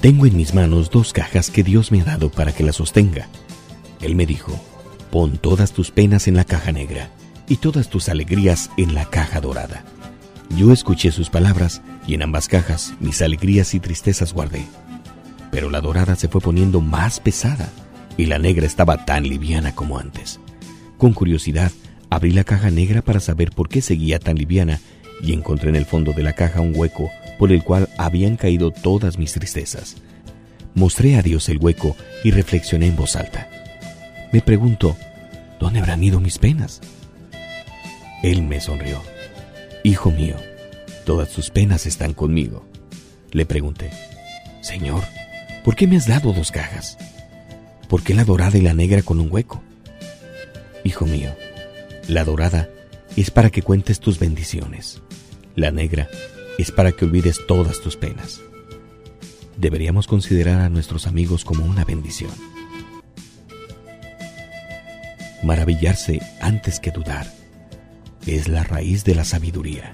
Tengo en mis manos dos cajas que Dios me ha dado para que las sostenga. Él me dijo, pon todas tus penas en la caja negra y todas tus alegrías en la caja dorada. Yo escuché sus palabras y en ambas cajas mis alegrías y tristezas guardé. Pero la dorada se fue poniendo más pesada y la negra estaba tan liviana como antes. Con curiosidad, abrí la caja negra para saber por qué seguía tan liviana y encontré en el fondo de la caja un hueco por el cual habían caído todas mis tristezas. Mostré a Dios el hueco y reflexioné en voz alta. Me pregunto, ¿dónde habrán ido mis penas? Él me sonrió. Hijo mío, todas tus penas están conmigo. Le pregunté, Señor, ¿por qué me has dado dos cajas? ¿Por qué la dorada y la negra con un hueco? Hijo mío, la dorada es para que cuentes tus bendiciones. La negra es para que olvides todas tus penas. Deberíamos considerar a nuestros amigos como una bendición. Maravillarse antes que dudar es la raíz de la sabiduría.